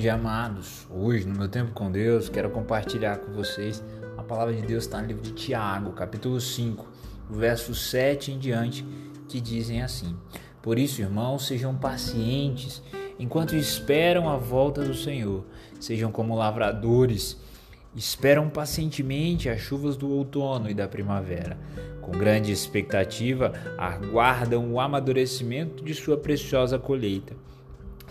dia, amados. Hoje, no meu tempo com Deus, quero compartilhar com vocês a palavra de Deus está no livro de Tiago, capítulo 5, verso 7 em diante, que dizem assim: Por isso, irmãos, sejam pacientes enquanto esperam a volta do Senhor. Sejam como lavradores, esperam pacientemente as chuvas do outono e da primavera. Com grande expectativa, aguardam o amadurecimento de sua preciosa colheita.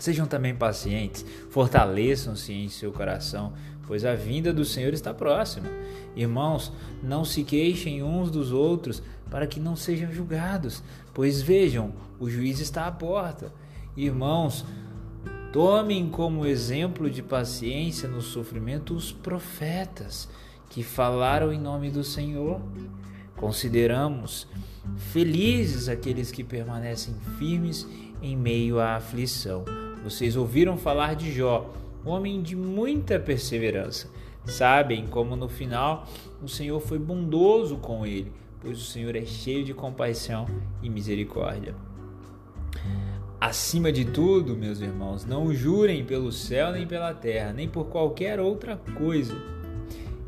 Sejam também pacientes, fortaleçam-se em seu coração, pois a vinda do Senhor está próxima. Irmãos, não se queixem uns dos outros, para que não sejam julgados, pois vejam, o juiz está à porta. Irmãos, tomem como exemplo de paciência no sofrimento os profetas que falaram em nome do Senhor. Consideramos felizes aqueles que permanecem firmes em meio à aflição vocês ouviram falar de Jó, homem de muita perseverança. Sabem como no final o Senhor foi bondoso com ele, pois o Senhor é cheio de compaixão e misericórdia. Acima de tudo, meus irmãos, não jurem pelo céu nem pela terra, nem por qualquer outra coisa.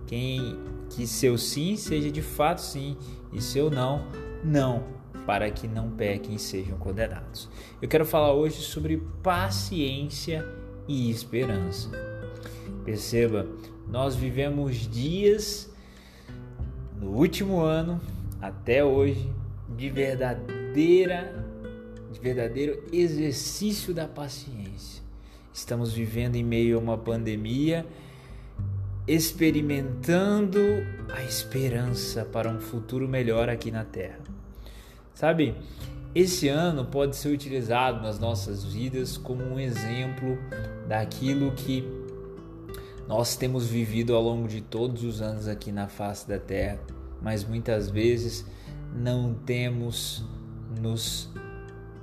Quem que seu sim seja de fato sim e seu não, não para que não pequem e sejam condenados. Eu quero falar hoje sobre paciência e esperança. Perceba, nós vivemos dias no último ano até hoje de verdadeira de verdadeiro exercício da paciência. Estamos vivendo em meio a uma pandemia, experimentando a esperança para um futuro melhor aqui na Terra. Sabe, esse ano pode ser utilizado nas nossas vidas como um exemplo daquilo que nós temos vivido ao longo de todos os anos aqui na face da Terra, mas muitas vezes não temos nos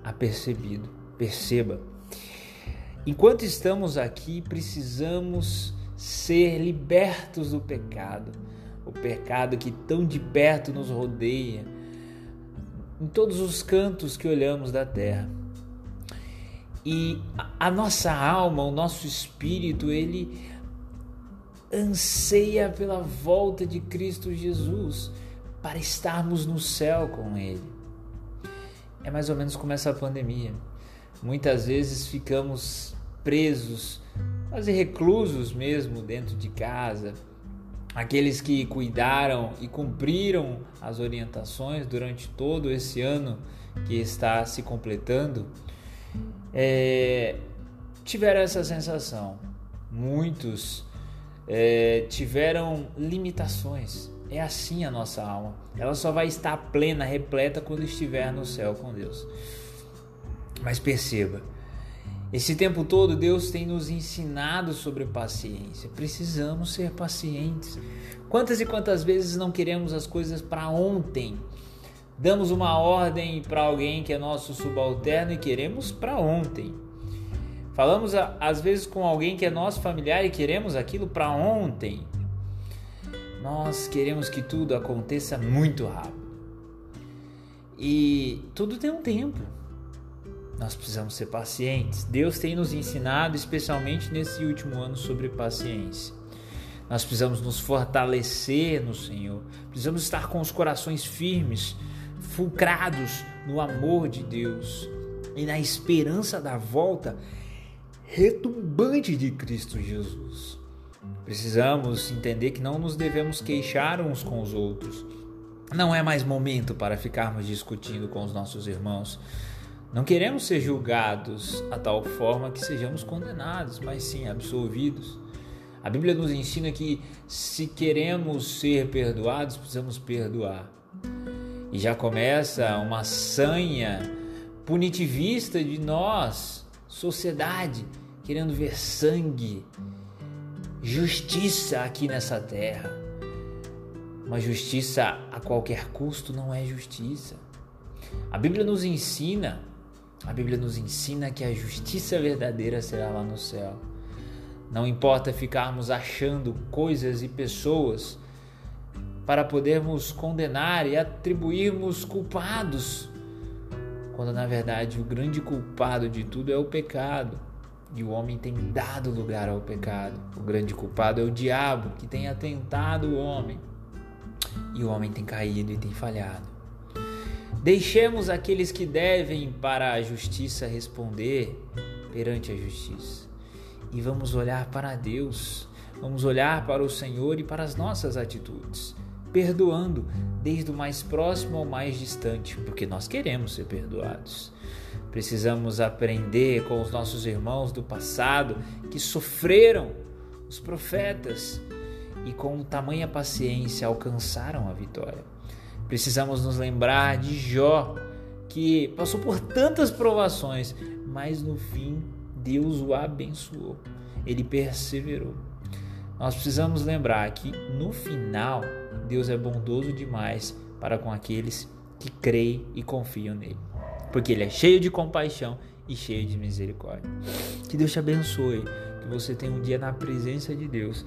apercebido. Perceba, enquanto estamos aqui, precisamos ser libertos do pecado, o pecado que tão de perto nos rodeia em todos os cantos que olhamos da terra. E a nossa alma, o nosso espírito, ele anseia pela volta de Cristo Jesus para estarmos no céu com Ele. É mais ou menos como essa pandemia. Muitas vezes ficamos presos, quase reclusos mesmo dentro de casa, aqueles que cuidaram e cumpriram as orientações durante todo esse ano que está se completando, é, tiveram essa sensação. Muitos é, tiveram limitações. É assim a nossa alma. Ela só vai estar plena, repleta quando estiver no céu com Deus. Mas perceba, esse tempo todo Deus tem nos ensinado sobre paciência. Precisamos ser pacientes. Quantas e quantas vezes não queremos as coisas para ontem? Damos uma ordem para alguém que é nosso subalterno e queremos para ontem. Falamos às vezes com alguém que é nosso familiar e queremos aquilo para ontem. Nós queremos que tudo aconteça muito rápido. E tudo tem um tempo. Nós precisamos ser pacientes. Deus tem nos ensinado, especialmente nesse último ano, sobre paciência. Nós precisamos nos fortalecer no Senhor. Precisamos estar com os corações firmes, fulcrados no amor de Deus e na esperança da volta retumbante de Cristo Jesus. Precisamos entender que não nos devemos queixar uns com os outros. Não é mais momento para ficarmos discutindo com os nossos irmãos. Não queremos ser julgados a tal forma que sejamos condenados, mas sim absolvidos. A Bíblia nos ensina que se queremos ser perdoados, precisamos perdoar. E já começa uma sanha punitivista de nós, sociedade, querendo ver sangue, justiça aqui nessa terra. Uma justiça a qualquer custo não é justiça. A Bíblia nos ensina a Bíblia nos ensina que a justiça verdadeira será lá no céu. Não importa ficarmos achando coisas e pessoas para podermos condenar e atribuirmos culpados, quando na verdade o grande culpado de tudo é o pecado. E o homem tem dado lugar ao pecado. O grande culpado é o diabo que tem atentado o homem. E o homem tem caído e tem falhado. Deixemos aqueles que devem para a justiça responder perante a justiça. E vamos olhar para Deus, vamos olhar para o Senhor e para as nossas atitudes, perdoando desde o mais próximo ao mais distante, porque nós queremos ser perdoados. Precisamos aprender com os nossos irmãos do passado que sofreram os profetas e com tamanha paciência alcançaram a vitória. Precisamos nos lembrar de Jó, que passou por tantas provações, mas no fim Deus o abençoou. Ele perseverou. Nós precisamos lembrar que no final Deus é bondoso demais para com aqueles que creem e confiam nele, porque ele é cheio de compaixão e cheio de misericórdia. Que Deus te abençoe, que você tenha um dia na presença de Deus.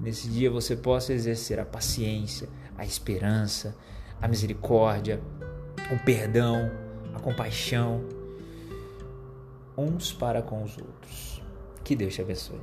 Nesse dia você possa exercer a paciência, a esperança, a misericórdia, o perdão, a compaixão uns para com os outros. Que Deus te abençoe.